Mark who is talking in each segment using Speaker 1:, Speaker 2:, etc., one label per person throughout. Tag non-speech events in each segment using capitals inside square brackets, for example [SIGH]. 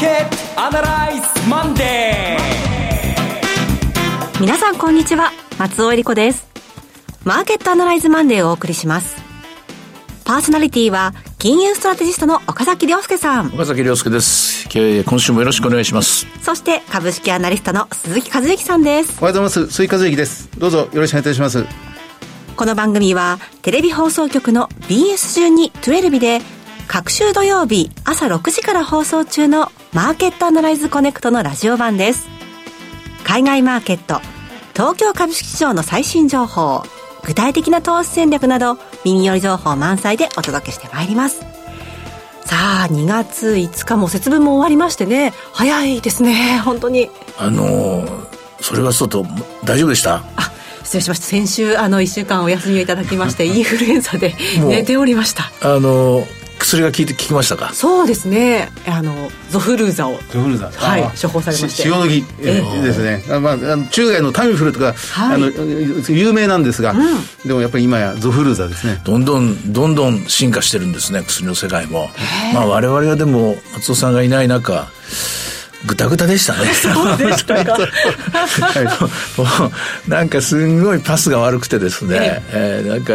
Speaker 1: ケットアナライズマンデ
Speaker 2: ー。皆さんこんにちは。松尾英里子です。マーケットアナライズマンデーをお送りします。パーソナリティは金融ストラテジストの岡崎良介さん。
Speaker 3: 岡崎良介です。今週もよろしくお願いします。
Speaker 2: そして株式アナリストの鈴木一之さんです。
Speaker 4: おはようございます。鈴木一之です。どうぞよろしくお願いいたします。
Speaker 2: この番組はテレビ放送局の BS12-12 で各週土曜日朝6時から放送中のマーケットアナライズコネクトのラジオ版です。海外マーケット東京株式市場の最新情報具体的な投資戦略など耳寄り情報満載でお届けしてまいります。さあ2月5日も節分も終わりましてね。早いですね。本当に。
Speaker 3: あのー、それはそうと大丈夫でした？
Speaker 2: あ失礼しました。先週あの1週間お休みをいただきまして [LAUGHS] インフルエンザで寝ておりました。
Speaker 3: あのー薬が効いて効きましたか？
Speaker 2: そうですね。あのゾフルーザを
Speaker 4: ゾフルーザ。
Speaker 2: はい処方されまして。
Speaker 4: 塩野義ですね。あ、まあ、中外のタミフルとか、はい、あの有名なんですが、うん、でもやっぱり今やゾフルーザですね。
Speaker 3: どんどんどんどん進化してるんですね薬の世界も。まあ我々はでも松尾さんがいない中ぐたぐたでしたね。
Speaker 2: そうでしたか。[LAUGHS]
Speaker 3: もう、なんかすんごいパスが悪くてですね、ええー、なんか、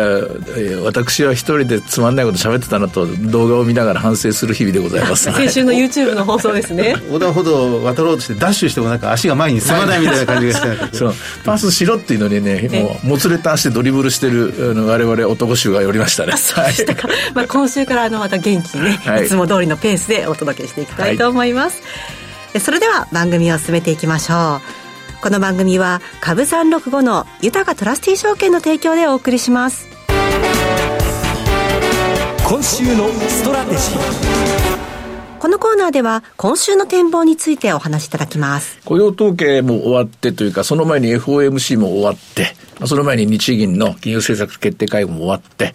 Speaker 3: えー、私は一人でつまんないこと喋ってたなと動画を見ながら反省する日々でございます。[LAUGHS]
Speaker 2: 先週の YouTube の放送ですね。[LAUGHS]
Speaker 4: 横断歩道を渡ろうとしてダッシュしてもなんか足が前に進まないみたいな感じがして
Speaker 3: そう、パスしろっていうのにね、もう、もつれた足でドリブルしてるあの我々男衆が寄りましたね。
Speaker 2: そうでしたか。まあ今週からあのまた元気にね、はい、いつも通りのペースでお届けしていきたいと思います。はいそれでは番組を進めていきましょう。この番組は株365の豊かトラスティー証券の提供でお送りします。
Speaker 1: 今週のストラテジー。
Speaker 2: このコーナーでは今週の展望についてお話しいただきます。
Speaker 3: 雇用統計も終わってというかその前に FOMC も終わってその前に日銀の金融政策決定会合も終わって、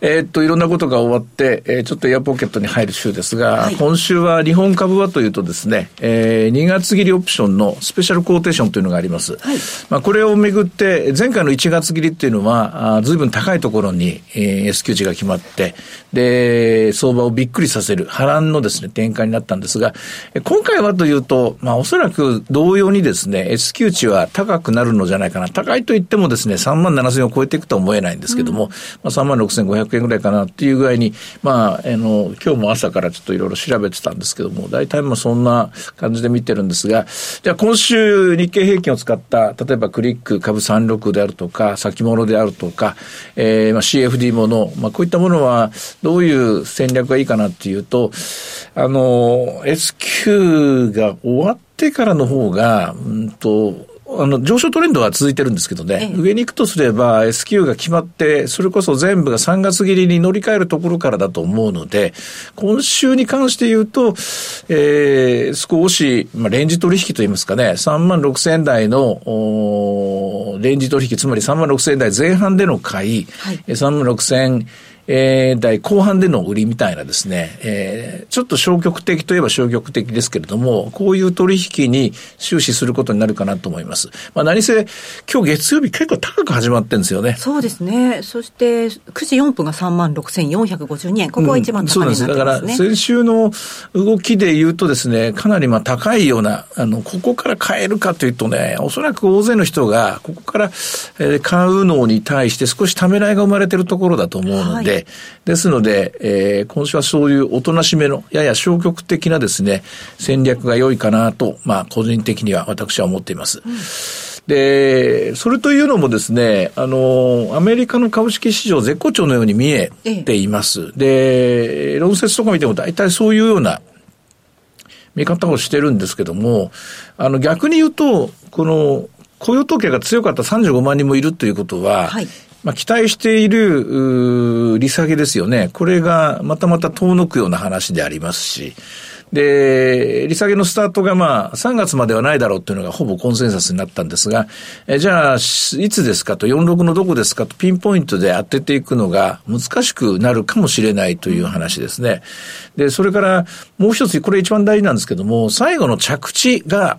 Speaker 3: えー、っと、いろんなことが終わって、えー、ちょっとエアポケットに入る週ですが、はい、今週は日本株はというとですね、えー、2月限オプションのスペシャルコーテーションというのがあります。はい、まあ、これをめぐって、前回の1月限っていうのは、あ随分高いところに、えー、S q 値が決まって、で、相場をびっくりさせる波乱のですね、展開になったんですが、今回はというと、まあ、おそらく同様にですね、S q 値は高くなるのじゃないかな。高いと言ってもですね、3万7千を超えていくとは思えないんですけども、うん、まあ、3万6500円ぐらいかなっていう具合に、まあ、あの、今日も朝からちょっといろいろ調べてたんですけども、大体まあそんな感じで見てるんですが、じゃあ今週日経平均を使った、例えばクリック株36であるとか、先物であるとか、えー、まあ CFD もの、まあこういったものはどういう戦略がいいかなっていうと、あの、S q が終わってからの方が、うんと、あの、上昇トレンドは続いてるんですけどね、ええ、上に行くとすれば S q が決まって、それこそ全部が3月切りに乗り換えるところからだと思うので、今週に関して言うと、えー、少し、まあ、レンジ取引といいますかね、3万6千円台の、レンジ取引、つまり3万6千円台前半での買い、はい、3万6千えー、台後半での売りみたいなですね、えー、ちょっと消極的といえば消極的ですけれども、こういう取引に終始することになるかなと思います。まあ何せ、今日月曜日結構高く始まってるんですよね。
Speaker 2: そうですね。そして、9時4分が3万6452円。ここは一番高値になってますね、うん、そうです。だから
Speaker 3: 先週の動きで言うとですね、かなりまあ高いような、あの、ここから買えるかというとね、おそらく大勢の人が、ここから、えー、買うのに対して少しためらいが生まれてるところだと思うので、はいですので、えー、今週はそういうおとなしめの、やや消極的なですね、戦略が良いかなと、まあ、個人的には私は思っています。うんで、それというのもですね、あの、アメリカの株式市場絶好調のように見えています。ええ、で、論説とか見ても大体そういうような見方をしてるんですけども、あの、逆に言うと、この、雇用統計が強かった35万人もいるということは、はい、まあ、期待している、利下げですよね。これがまたまた遠のくような話でありますし、で、利下げのスタートがまあ3月まではないだろうっていうのがほぼコンセンサスになったんですが、えじゃあいつですかと46のどこですかとピンポイントで当てていくのが難しくなるかもしれないという話ですね。で、それからもう一つ、これ一番大事なんですけども、最後の着地が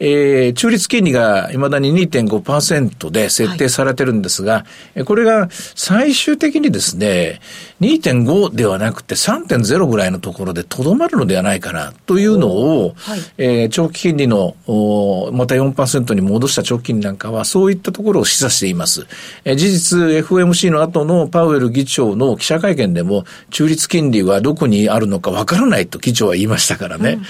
Speaker 3: えー、中立金利が未だに2.5%で設定されてるんですが、はい、これが最終的にですね、2.5ではなくて3.0ぐらいのところでとどまるのではないかなというのを、はい、えー、長期金利のまた4%に戻した長期金利なんかはそういったところを示唆しています。えー、事実 FOMC の後のパウエル議長の記者会見でも中立金利はどこにあるのかわからないと議長は言いましたからね。うん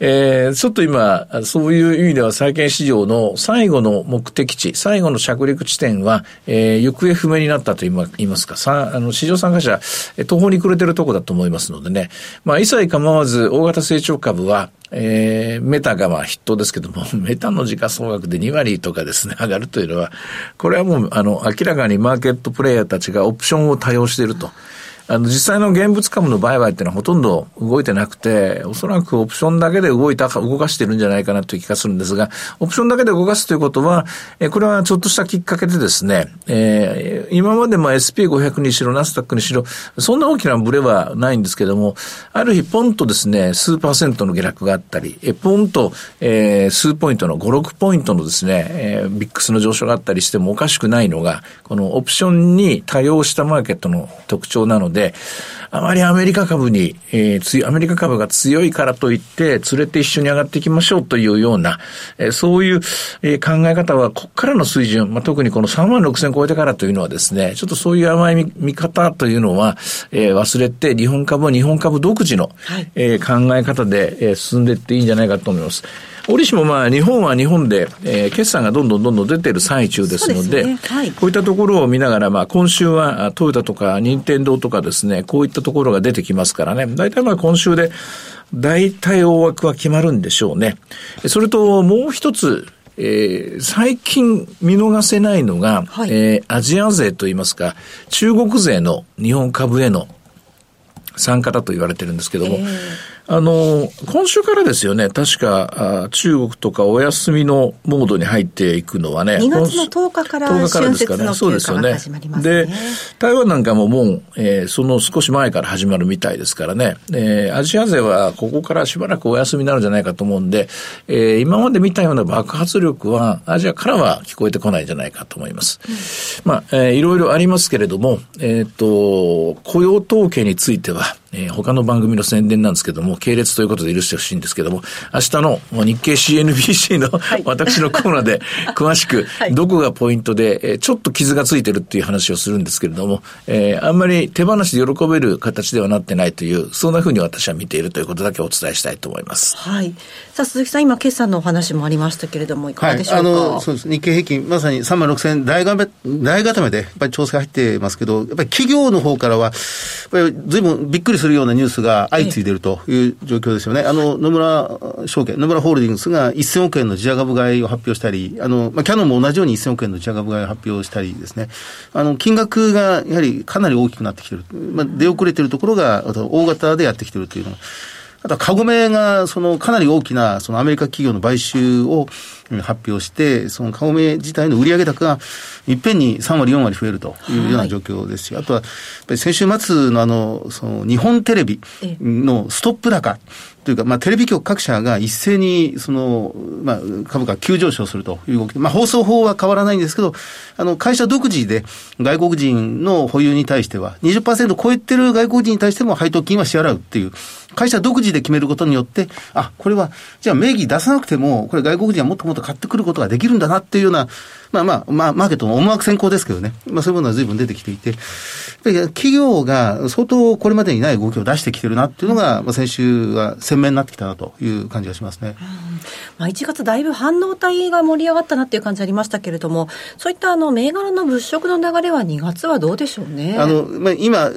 Speaker 3: えー、ちょっと今、そういう意味では債券市場の最後の目的地、最後の着陸地点は、えー、行方不明になったと言いますか、さあの市場参加者、途方に暮れてるとこだと思いますのでね、まあ、一切構わず大型成長株は、えー、メタがまあ筆頭ですけども、[LAUGHS] メタの時価総額で2割とかですね、上がるというのは、これはもう、あの、明らかにマーケットプレイヤーたちがオプションを多用していると。あの、実際の現物株の売買っていうのはほとんど動いてなくて、おそらくオプションだけで動いたか、動かしてるんじゃないかなという気がするんですが、オプションだけで動かすということは、えこれはちょっとしたきっかけでですね、えー、今までも SP500 にしろ、ナスダックにしろ、そんな大きなブレはないんですけども、ある日ポンとですね、数パーセントの下落があったり、えポンと、えー、数ポイントの5、6ポイントのですね、えー、ビックスの上昇があったりしてもおかしくないのが、このオプションに多用したマーケットの特徴なので、あまりアメリカ株に、えー、つアメリカ株が強いからといって、連れて一緒に上がっていきましょうというような、えー、そういう、えー、考え方は、ここからの水準、まあ、特にこの3万6千超えてからというのはですね、ちょっとそういう甘い見見方というのは、えー、忘れて、日本株は日本株独自の、はい、えー、考え方で、えー、進んでいっていいんじゃないかと思います。折しもまあ日本は日本で、えー、決算がどんどんどんどん出ている最中ですので、でね。はい、こういったところを見ながら、まあ今週はトヨタとか任天堂とかですね、こういったところが出てきますからね、大体まあ今週で大体大枠は決まるんでしょうね。それともう一つ、えー、最近見逃せないのが、はい、えー、アジア勢といいますか、中国勢の日本株への参加だと言われてるんですけども、えーあの、今週からですよね、確か、中国とかお休みのモードに入っていくのはね。
Speaker 2: 2月の10日から10日からですかね。そうですよね。で、
Speaker 3: 台湾なんかももう、えー、その少し前から始まるみたいですからね。えー、アジア勢はここからしばらくお休みになるんじゃないかと思うんで、えー、今まで見たような爆発力は、アジアからは聞こえてこないんじゃないかと思います。うん、まあ、えー、いろいろありますけれども、えっ、ー、と、雇用統計については、えー、他の番組の宣伝なんですけども、系列ということで許してほしいんですけども、明日の日経 CNBC の、はい、[LAUGHS] 私のコーナーで [LAUGHS] 詳しく、どこがポイントで、えー、ちょっと傷がついてるっていう話をするんですけれども、えー、あんまり手放しで喜べる形ではなってないという、そんなふうに私は見ているということだけお伝えしたいと思います。
Speaker 2: はい。さあ、鈴木さん、今、決算のお話もありましたけれども、いかがでしょうか？はい、あの、
Speaker 4: そうです。日経平均、まさに3万6000円大が大固めで、やっぱり調整入ってますけど、やっぱり企業の方からは、やっぱり随分びっくりするようなニュースが相次いでいるという状況ですよね。あの、野村証券、野村ホールディングスが1000億円の自社株買いを発表したり、あの、まあ、キャノンも同じように1000億円の自社株買いを発表したりですね、あの、金額がやはりかなり大きくなってきている。まあ、出遅れているところが、大型でやってきているというのは、あとはカゴメが、その、かなり大きな、そのアメリカ企業の買収を発表して、そのカゴメ自体の売上高が、いっぺんに3割、4割増えるというような状況ですし、はい、あとは、先週末のあの、その、日本テレビのストップ高、というか、まあ、テレビ局各社が一斉に、その、まあ、株価急上昇するという動きまあ、放送法は変わらないんですけど、あの、会社独自で外国人の保有に対しては、20%超えてる外国人に対しても配当金は支払うっていう、会社独自で決めることによって、あ、これは、じゃあ名義出さなくても、これ外国人はもっともっと買ってくることができるんだなっていうような、まあまあ、まあ、マーケットの思惑先行ですけどね。まあそういうものは随分出てきていて、企業が相当これまでにない動きを出してきてるなっていうのが、まあ先週は鮮明になってきたなという感じがしますね。
Speaker 2: まあ1月だいぶ半導体が盛り上がったなっていう感じありましたけれども、そういったあの銘柄の物色の流れは2月はどうでしょうね？
Speaker 4: あの、まあ今、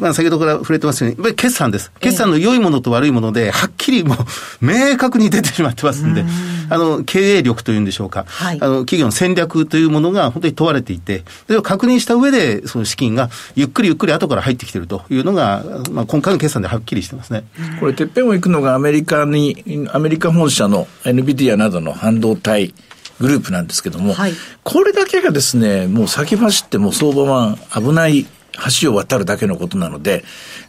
Speaker 4: まあ先ほどから触れてますように、やっぱり決算です。決算の良いものと悪いもので、はっきりもう明確に出てしまってますんで、あの、経営力というんでしょうか。はい、あの、企業の戦略というものが本当に問われていて、それを確認した上で、その資金がゆっくりゆっくり後から入ってきているというのが、まあ、今回の決算ではっきりしてますね。
Speaker 3: これ、てっぺんを行くのがアメリカに、アメリカ本社の NVIDIA などの半導体グループなんですけども、はい、これだけがですね、もう先走っても相場は危ない橋を渡るだけのことなので、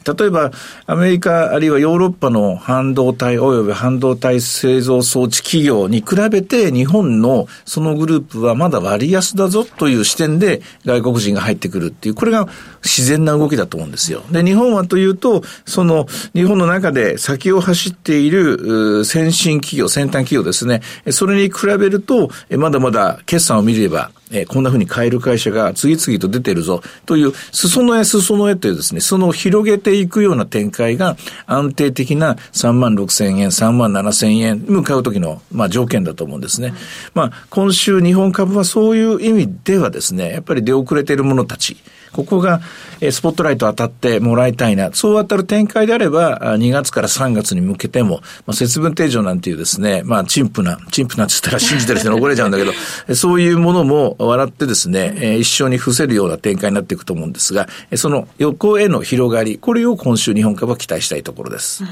Speaker 3: 例えばアメリカあるいはヨーロッパの半導体及び半導体製造装置企業に比べて日本のそのグループはまだ割安だぞという視点で外国人が入ってくるっていう、これが自然な動きだと思うんですよ。で、日本はというと、その日本の中で先を走っている先進企業、先端企業ですね、それに比べると、まだまだ決算を見れば、えー、こんな風に買える会社が次々と出てるぞという、裾野へ裾野へというですね、その広げていくような展開が安定的な3万6千円、3万7千円向かう時の、まあ、条件だと思うんですね。まあ、今週日本株はそういう意味ではですね、やっぱり出遅れている者たち、ここが、スポットライト当たってもらいたいな。そう当たる展開であれば、2月から3月に向けても、まあ、節分定常なんていうですね、まあ、陳腐な、陳腐なって言ったら信じてる人に怒れちゃうんだけど、そういうものも笑ってですね、一緒に伏せるような展開になっていくと思うんですが、その横への広がり、これを今週日本株は期待したいところです。うん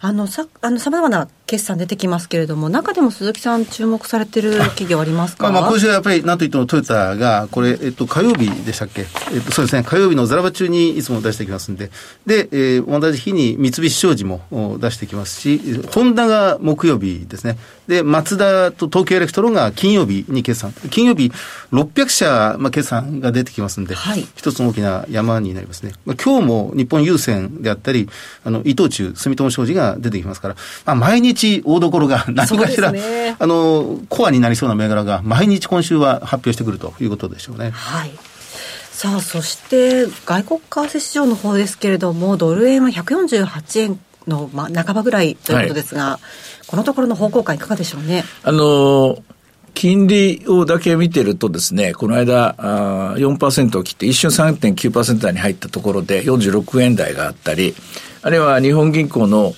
Speaker 2: あのさあの様々な決算出てきますけれども、中でも鈴木さん、注目されてる企業ありますか、
Speaker 4: まあ、まあ今週はやっぱり、なんといってもトヨタが、これ、えっと、火曜日でしたっけ、えっと、そうですね、火曜日のザラバ中にいつも出してきますんで、で、えー、同じ日に三菱商事も出してきますし、ホンダが木曜日ですね、で、マツダと東京エレクトロンが金曜日に決算、金曜日600社、まあ、決算が出てきますんで、はい、一つの大きな山になりますね。まあ、今日も日本郵船であったり、あの伊藤忠、住友商事が出てきますから、まあ、毎日大所が何かしら、ね、あの、コアになりそうな銘柄が毎日今週は発表してくるということでしょうね。
Speaker 2: はい。さあ、そして外国為替市場の方ですけれども、ドル円は148円の、まあ、半ばぐらいということですが、はい、このところの方向感いかがでしょうね？
Speaker 3: あのー金利をだけ見てるとですね、この間あ4%を切って一瞬3.9%台に入ったところで46円台があったり、あるいは日本銀行の、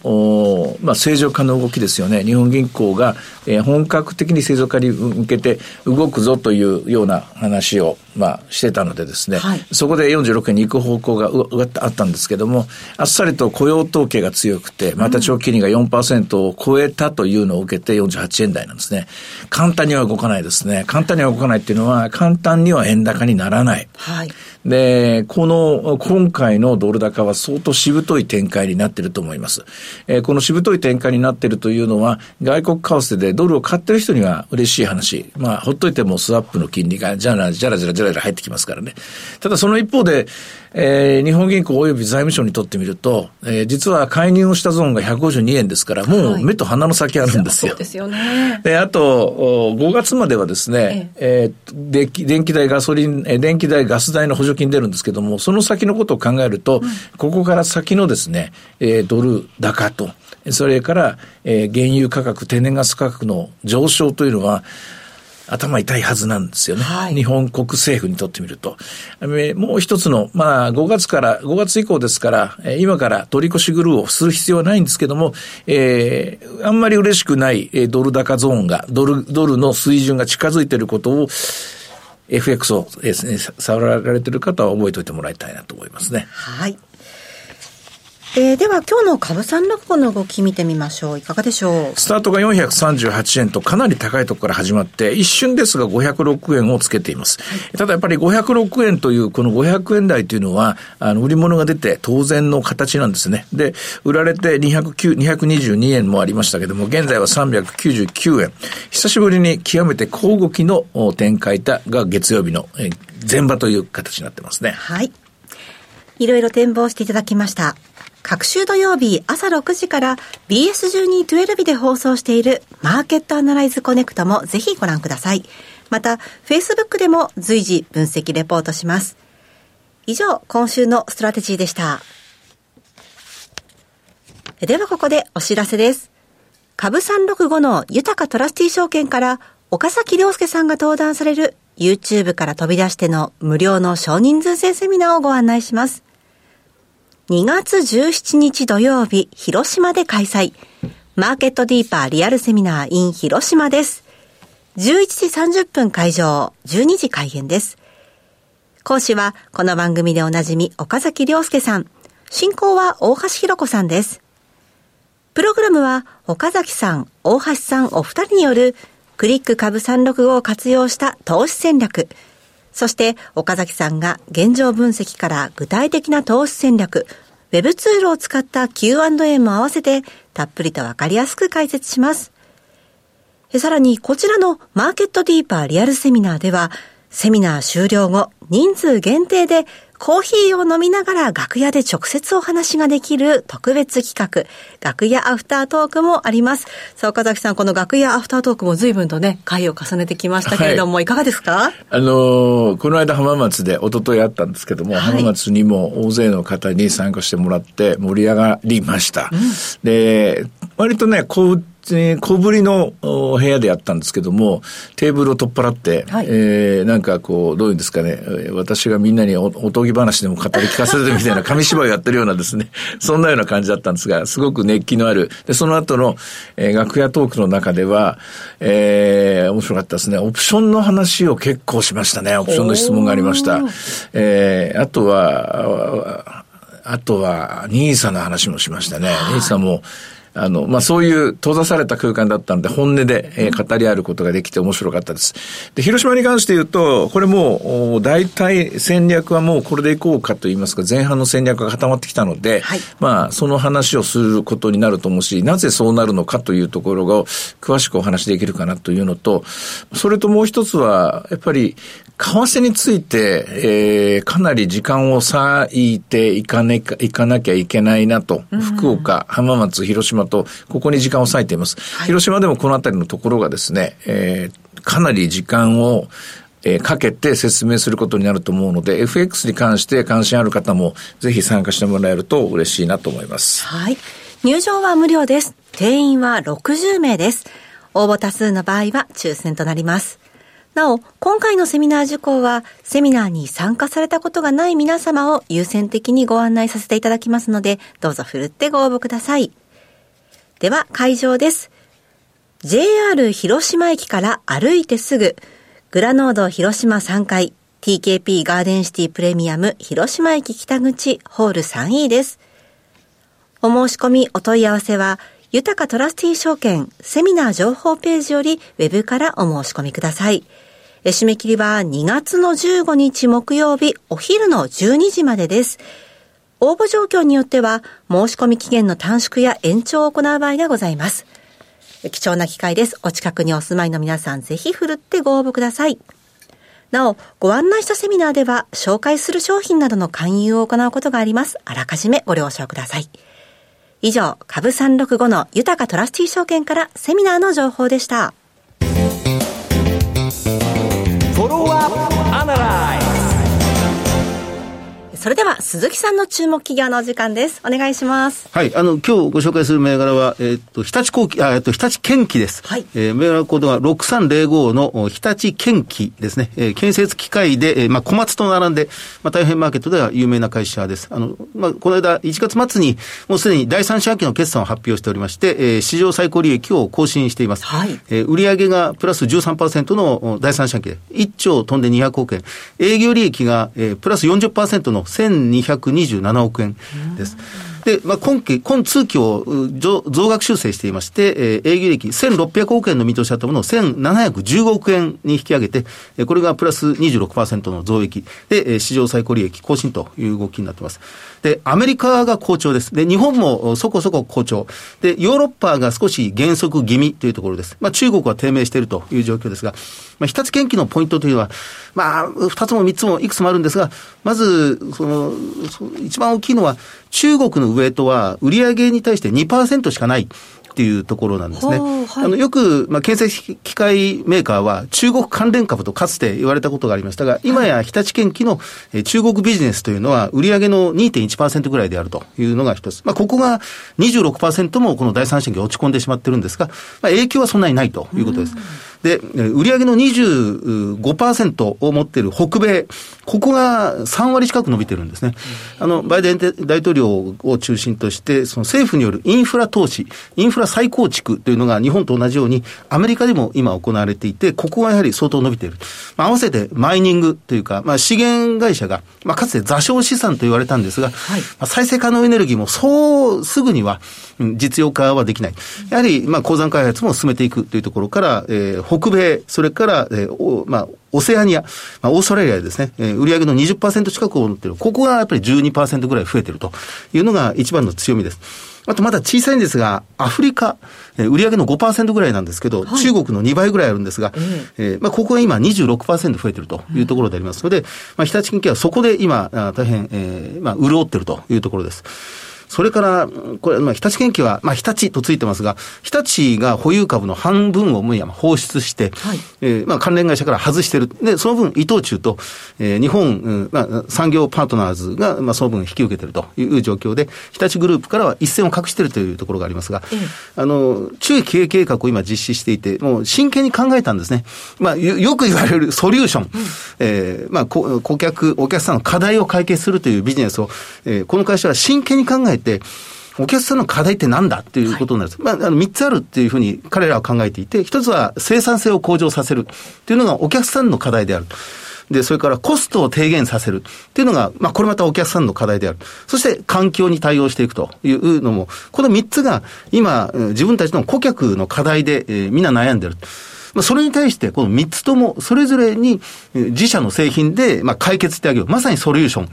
Speaker 3: まあ、正常化の動きですよね。日本銀行が、えー、本格的に正常化に向けて動くぞというような話を、まあ、してたのでですね、はい、そこで46円に行く方向がうあったんですけども、あっさりと雇用統計が強くて、また長期金利が4%を超えたというのを受けて48円台なんですね。簡単には動かないですね。簡単には動かないっていうのは、簡単には円高にならない。はい。で、この、今回のドル高は相当しぶとい展開になっていると思います。えー、このしぶとい展開になっているというのは、外国為替でドルを買ってる人には嬉しい話。まあ、ほっといてもスワップの金利がじゃらじゃらじゃらら入ってきますからね。ただその一方で、えー、日本銀行及び財務省にとってみると、えー、実は介入をしたゾーンが152円ですから、もう目と鼻の先あるんですよ。
Speaker 2: はい、そうですよね。
Speaker 3: で、あと、5月まではですね、ええー、電気電気代、ガソリン、電気代、ガス代の補助金出るんですけども、その先のことを考えると、うん、ここから先のですね、えー、ドル高と、それから、えー、原油価格、天然ガス価格の上昇というのは、頭痛いはずなんですよね。はい、日本国政府にとってみると。もう一つの、まあ、5月から、5月以降ですから、今から取り越しグルーをする必要はないんですけども、えー、あんまり嬉しくないドル高ゾーンが、ドル、ドルの水準が近づいていることを、FX を、ね、触られている方は覚えておいてもらいたいなと思いますね。
Speaker 2: はい。えー、では今日の株三六五の動き見てみましょう。いかがでしょ
Speaker 3: う？スタートが438円とかなり高いところから始まって、一瞬ですが506円をつけています。はい、ただやっぱり506円というこの500円台というのは、あの、売り物が出て当然の形なんですね。で、売られて209 222円もありましたけども、現在は399円。久しぶりに極めて小動きの展開が月曜日の前場という形になってますね。
Speaker 2: はい。いろいろ展望していただきました。各週土曜日朝6時から BS1212 で放送しているマーケットアナライズコネクトもぜひご覧ください。また、Facebook でも随時分析レポートします。以上、今週のストラテジーでした。ではここでお知らせです。株365の豊かトラスティ証券から岡崎良介さんが登壇される YouTube から飛び出しての無料の少人数制セミナーをご案内します。2月17日土曜日、広島で開催。マーケットディーパーリアルセミナー in 広島です。11時30分会場、12時開演です。講師は、この番組でおなじみ、岡崎良介さん。進行は大橋弘子さんです。プログラムは、岡崎さん、大橋さんお二人による、クリック株365を活用した投資戦略、そして岡崎さんが現状分析から具体的な投資戦略、Web ツールを使った Q&A も合わせてたっぷりとわかりやすく解説します。さらにこちらのマーケットディーパーリアルセミナーではセミナー終了後人数限定でコーヒーを飲みながら楽屋で直接お話ができる特別企画、楽屋アフタートークもあります。さあ、岡崎さん、この楽屋アフタートークも随分とね、回を重ねてきましたけれども、はい、いかがですか？
Speaker 3: あのー、この間浜松で一昨日あったんですけども、はい、浜松にも大勢の方に参加してもらって盛り上がりました。うん、で、割とね、こう、小ぶりの部屋でやったんですけども、テーブルを取っ払って、はい、えー、なんかこう、どういうんですかね、私がみんなにおおとぎ話でも語り聞かせるみたいな [LAUGHS] 紙芝居をやってるようなですね、そんなような感じだったんですが、すごく熱気のある。で、その後の、えー、楽屋トークの中では、えー、面白かったですね。オプションの話を結構しましたね。オプションの質問がありました。えー、あとは、あとは、ニーサの話もしましたね。ニーサも、あの、まあ、そういう閉ざされた空間だったので、本音で、えー、語り合うことができて面白かったです。で、広島に関して言うと、これもう、大体戦略はもうこれでいこうかと言いますか、前半の戦略が固まってきたので、はい、まあ、その話をすることになると思うし、なぜそうなるのかというところが、詳しくお話できるかなというのと、それともう一つは、やっぱり、為替について、えー、かなり時間を割いていかねか、いかなきゃいけないなと、福岡、浜松、広島と、ここに時間を割いています。はい、広島でもこのあたりのところがですね、えー、かなり時間を、えー、かけて説明することになると思うので、FX に関して関心ある方も、ぜひ参加してもらえると嬉しいなと思います。
Speaker 2: はい。入場は無料です。定員は60名です。応募多数の場合は抽選となります。なお、今回のセミナー受講は、セミナーに参加されたことがない皆様を優先的にご案内させていただきますので、どうぞふるってご応募ください。では、会場です。JR 広島駅から歩いてすぐ、グラノード広島3階、TKP ガーデンシティプレミアム広島駅北口ホール 3E です。お申し込みお問い合わせは、豊かトラスティー証券セミナー情報ページよりウェブからお申し込みください。締め切りは2月の15日木曜日お昼の12時までです。応募状況によっては申し込み期限の短縮や延長を行う場合がございます。貴重な機会です。お近くにお住まいの皆さんぜひ振るってご応募ください。なお、ご案内したセミナーでは紹介する商品などの勧誘を行うことがあります。あらかじめご了承ください。以上、株365の豊かトラスティ証券からセミナーの情報でした。フォロワーアナライそれでは鈴木さんの注目企業のお時間です。お願いします。
Speaker 4: はい、あの今日ご紹介する銘柄はえー、っと日立工機あえっと日立建機です。はい。えー、銘柄コードが6305の日立建機ですね。えー、建設機械で、えー、まあ小松と並んでまあ大変マーケットでは有名な会社です。あのまあこの間1月末にもうすでに第三四半期の決算を発表しておりまして、えー、史上最高利益を更新しています。はい。えー、売上がプラス13%の第三四半期で1兆飛んで200億円、営業利益が、えー、プラス40%の1227億円です。で、まあ、今期、今通期を増額修正していまして、えー、営業利益1600億円の見通しだったものを1715億円に引き上げて、えー、これがプラス26%の増益で、えー、史上最高利益更新という動きになっています。で、アメリカが好調です。で、日本もそこそこ好調。で、ヨーロッパが少し減速気味というところです。まあ、中国は低迷しているという状況ですが、まあ、日立研究のポイントというのは、まあ、二つも三つもいくつもあるんですが、まず、その、一番大きいのは、中国のウエイトは売上に対して2%しかない。っていうところなんですね。はい、あのよく、まあ、建設機械メーカーは中国関連株とかつて言われたことがありましたが、今や日立建機の中国ビジネスというのは売上の2.1%ぐらいであるというのが一つ。まあ、ここが26%もこの第三四半期落ち込んでしまってるんですが、まあ、影響はそんなにないということです。で、売上の25%を持っている北米、ここが3割近く伸びてるんですね。あの、バイデン大統領を中心として、その政府によるインフラ投資、インフラ再構築というのが日本と同じように、アメリカでも今行われていて、ここがやはり相当伸びている。まあ、合わせてマイニングというか、まあ、資源会社が、まあ、かつて座礁資産と言われたんですが、はい、まあ、再生可能エネルギーもそうすぐには実用化はできない。やはり、まあ、鉱山開発も進めていくというところから、えー北米、それから、えーまあ、オセアニア、まあ、オーストラリアですね、えー、売上の20%近くを持っている。ここがやっぱり12%ぐらい増えているというのが一番の強みです。あとまだ小さいんですが、アフリカ、えー、売上の5%ぐらいなんですけど、はい、中国の2倍ぐらいあるんですが、えー、えー、まあ、ここが今26%増えているというところでありますので、まあ、日立近畿はそこで今、大変、えー、まあ、潤っているというところです。それから、これ、まあ、日立研究は、まあ、日立とついてますが、日立が保有株の半分をむや放出して、はい、えー、まあ、関連会社から外してる。で、その分、伊藤忠と、えー、日本、うん、まあ、産業パートナーズが、まあ、その分引き受けてるという状況で、日立グループからは一線を隠してるというところがありますが、えあの、中期経営計画を今実施していて、もう真剣に考えたんですね。まあ、よく言われるソリューション。うん、えー、まあ、顧客、お客さんの課題を解決するというビジネスを、えー、この会社は真剣に考えて、お客さんの課題ってなんだっていうことになるんです。はい、まあ、あの、三つあるっていうふうに彼らは考えていて、一つは生産性を向上させるっていうのがお客さんの課題である。で、それからコストを低減させるっていうのが、まあ、これまたお客さんの課題である。そして、環境に対応していくというのも、この三つが、今、自分たちの顧客の課題で、えー、みんな悩んでる。まあ、それに対して、この三つとも、それぞれに自社の製品で、まあ、解決してあげよう。まさにソリューション。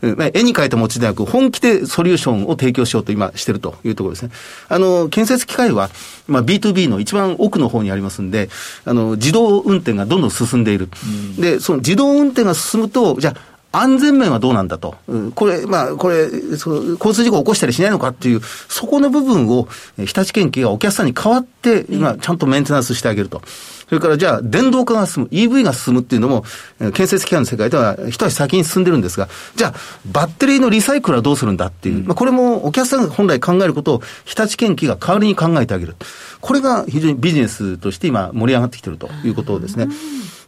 Speaker 4: 絵に描いた餅でなく、本気でソリューションを提供しようと今してるというところですね。あの、建設機械は、まあ、B2B の一番奥の方にありますんで、あの、自動運転がどんどん進んでいる。うん、で、その自動運転が進むと、じゃあ、安全面はどうなんだと。これ、まあ、これ、その交通事故を起こしたりしないのかっていう、そこの部分を、日立県警がお客さんに代わって、今、ちゃんとメンテナンスしてあげると。それからじゃあ、電動化が進む、EV が進むっていうのも、建設機関の世界では一足先に進んでるんですが、じゃあ、バッテリーのリサイクルはどうするんだっていう、うん、まあ、これもお客さんが本来考えることを、日立県機が代わりに考えてあげる。これが非常にビジネスとして今、盛り上がってきてるということですね。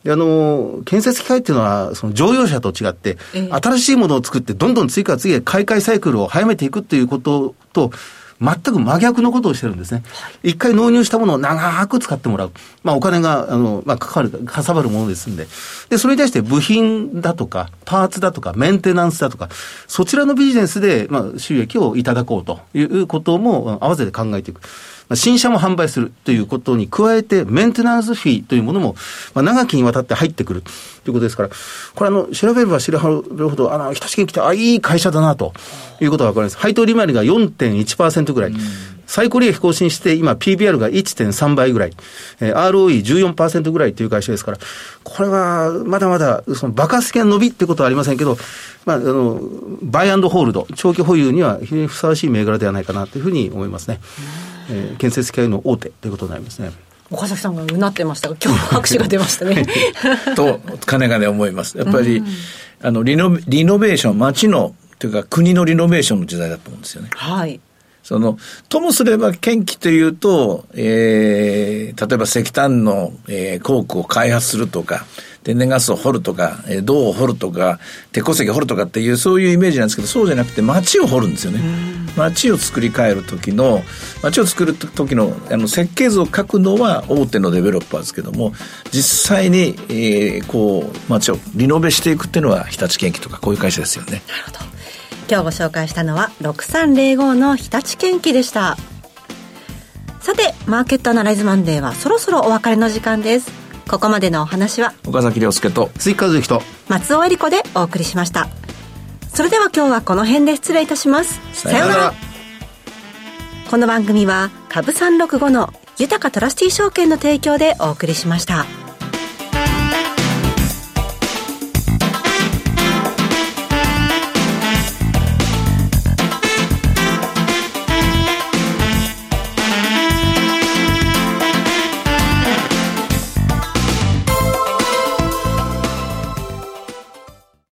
Speaker 4: あの、建設機械っていうのは、その乗用車と違って、新しいものを作って、どんどん次から次へ買い替えサイクルを早めていくっていうことと、全く真逆のことをしてるんですね。一回納入したものを長く使ってもらう。まあお金が、あの、まあかかる、かさばるものですんで。で、それに対して部品だとか、パーツだとか、メンテナンスだとか、そちらのビジネスで、まあ収益をいただこうということも合わせて考えていく。新車も販売するということに加えて、メンテナンスフィーというものも、まあ、長きにわたって入ってくるということですから、これあの、調べれば知るほど、あの、日立県来て、あ、いい会社だな、ということがわかります。配当利回りが4.1%ぐらい。最高利益更新して、今 PBR が1.3倍ぐらい、えー、ROE14% ぐらいという会社ですから、これはまだまだ、その爆発的な伸びってことはありませんけど、まあ、あの、バイアンドホールド、長期保有には非常にふさわしい銘柄ではないかなというふうに思いますね。えー、建設機械の大手ということになりますね。
Speaker 2: 岡崎さんがうなってましたが、今日拍手が出ましたね。[LAUGHS]
Speaker 3: と、かねがね思います。やっぱり、うん、あのリノ、リノベーション、街の、というか国のリノベーションの時代だと思うんですよね。
Speaker 2: はい。
Speaker 3: その、ともすれば研機というと、えー、例えば石炭の、えー、鉱区を開発するとか、天然ガスを掘るとか、えー、銅を掘るとか、鉄鉱石を掘るとかっていう、そういうイメージなんですけど、そうじゃなくて街を掘るんですよね。街を作り変える時の、街を作る時のあの設計図を書くのは大手のデベロッパーですけども、実際に、えー、こう、街をリノベしていくっていうのは日立建機とかこういう会社ですよね。
Speaker 2: なるほど。今日ご紹介したのは6305の日立建機でした。さてマーケットアナライズマンデーはそろそろお別れの時間です。ここまでのお話は
Speaker 3: 岡崎亮介と
Speaker 4: 追加和と。
Speaker 2: 松尾恵理子でお送りしました。それでは今日はこの辺で失礼いたします。
Speaker 3: さようなら。
Speaker 2: この番組は株365の豊かトラスティ証券の提供でお送りしました。